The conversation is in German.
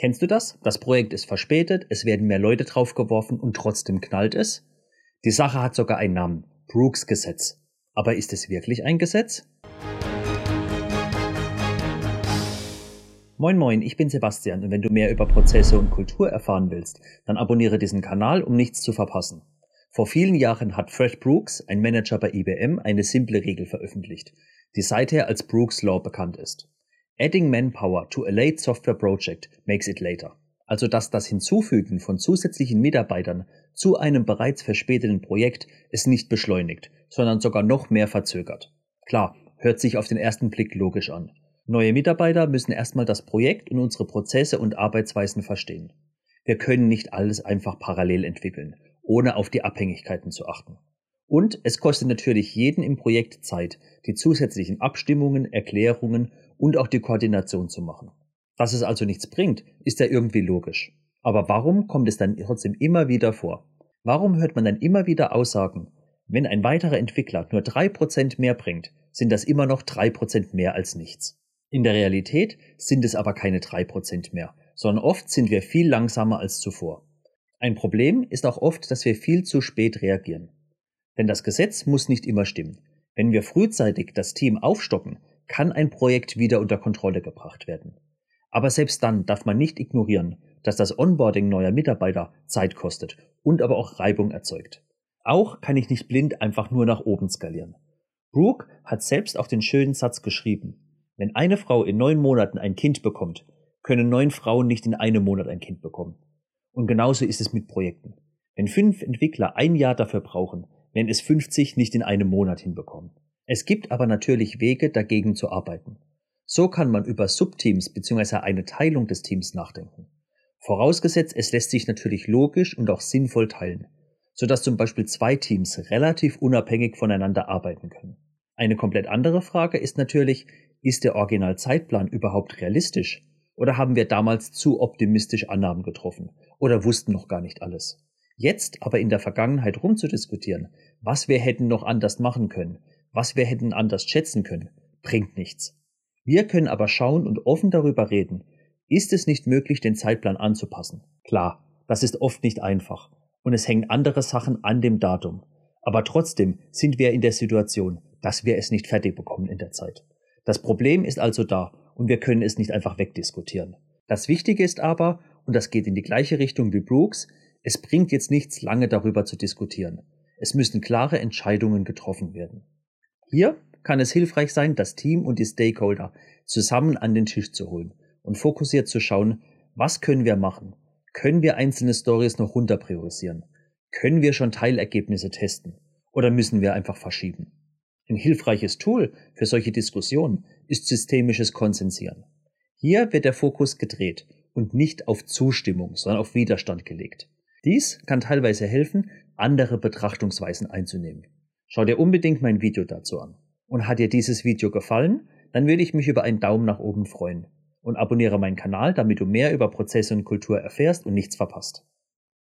Kennst du das? Das Projekt ist verspätet, es werden mehr Leute draufgeworfen und trotzdem knallt es? Die Sache hat sogar einen Namen. Brooks Gesetz. Aber ist es wirklich ein Gesetz? Moin moin, ich bin Sebastian und wenn du mehr über Prozesse und Kultur erfahren willst, dann abonniere diesen Kanal, um nichts zu verpassen. Vor vielen Jahren hat Fred Brooks, ein Manager bei IBM, eine simple Regel veröffentlicht, die seither als Brooks Law bekannt ist. Adding manpower to a late software project makes it later. Also dass das Hinzufügen von zusätzlichen Mitarbeitern zu einem bereits verspäteten Projekt es nicht beschleunigt, sondern sogar noch mehr verzögert. Klar, hört sich auf den ersten Blick logisch an. Neue Mitarbeiter müssen erstmal das Projekt und unsere Prozesse und Arbeitsweisen verstehen. Wir können nicht alles einfach parallel entwickeln, ohne auf die Abhängigkeiten zu achten. Und es kostet natürlich jeden im Projekt Zeit, die zusätzlichen Abstimmungen, Erklärungen und auch die Koordination zu machen. Dass es also nichts bringt, ist ja irgendwie logisch. Aber warum kommt es dann trotzdem immer wieder vor? Warum hört man dann immer wieder Aussagen, wenn ein weiterer Entwickler nur drei Prozent mehr bringt, sind das immer noch drei Prozent mehr als nichts. In der Realität sind es aber keine drei Prozent mehr, sondern oft sind wir viel langsamer als zuvor. Ein Problem ist auch oft, dass wir viel zu spät reagieren. Denn das Gesetz muss nicht immer stimmen. Wenn wir frühzeitig das Team aufstocken, kann ein Projekt wieder unter Kontrolle gebracht werden. Aber selbst dann darf man nicht ignorieren, dass das Onboarding neuer Mitarbeiter Zeit kostet und aber auch Reibung erzeugt. Auch kann ich nicht blind einfach nur nach oben skalieren. Brooke hat selbst auch den schönen Satz geschrieben. Wenn eine Frau in neun Monaten ein Kind bekommt, können neun Frauen nicht in einem Monat ein Kind bekommen. Und genauso ist es mit Projekten. Wenn fünf Entwickler ein Jahr dafür brauchen, wenn es 50 nicht in einem Monat hinbekommen. Es gibt aber natürlich Wege, dagegen zu arbeiten. So kann man über Subteams bzw. eine Teilung des Teams nachdenken. Vorausgesetzt, es lässt sich natürlich logisch und auch sinnvoll teilen, sodass zum Beispiel zwei Teams relativ unabhängig voneinander arbeiten können. Eine komplett andere Frage ist natürlich, ist der Originalzeitplan überhaupt realistisch? Oder haben wir damals zu optimistisch Annahmen getroffen oder wussten noch gar nicht alles? Jetzt aber in der Vergangenheit rumzudiskutieren, was wir hätten noch anders machen können, was wir hätten anders schätzen können, bringt nichts. Wir können aber schauen und offen darüber reden, ist es nicht möglich, den Zeitplan anzupassen? Klar, das ist oft nicht einfach und es hängen andere Sachen an dem Datum. Aber trotzdem sind wir in der Situation, dass wir es nicht fertig bekommen in der Zeit. Das Problem ist also da und wir können es nicht einfach wegdiskutieren. Das Wichtige ist aber, und das geht in die gleiche Richtung wie Brooks, es bringt jetzt nichts, lange darüber zu diskutieren. Es müssen klare Entscheidungen getroffen werden. Hier kann es hilfreich sein, das Team und die Stakeholder zusammen an den Tisch zu holen und fokussiert zu schauen, was können wir machen? Können wir einzelne Stories noch runter priorisieren? Können wir schon Teilergebnisse testen? Oder müssen wir einfach verschieben? Ein hilfreiches Tool für solche Diskussionen ist systemisches Konsensieren. Hier wird der Fokus gedreht und nicht auf Zustimmung, sondern auf Widerstand gelegt. Dies kann teilweise helfen, andere Betrachtungsweisen einzunehmen. Schau dir unbedingt mein Video dazu an. Und hat dir dieses Video gefallen, dann würde ich mich über einen Daumen nach oben freuen. Und abonniere meinen Kanal, damit du mehr über Prozesse und Kultur erfährst und nichts verpasst.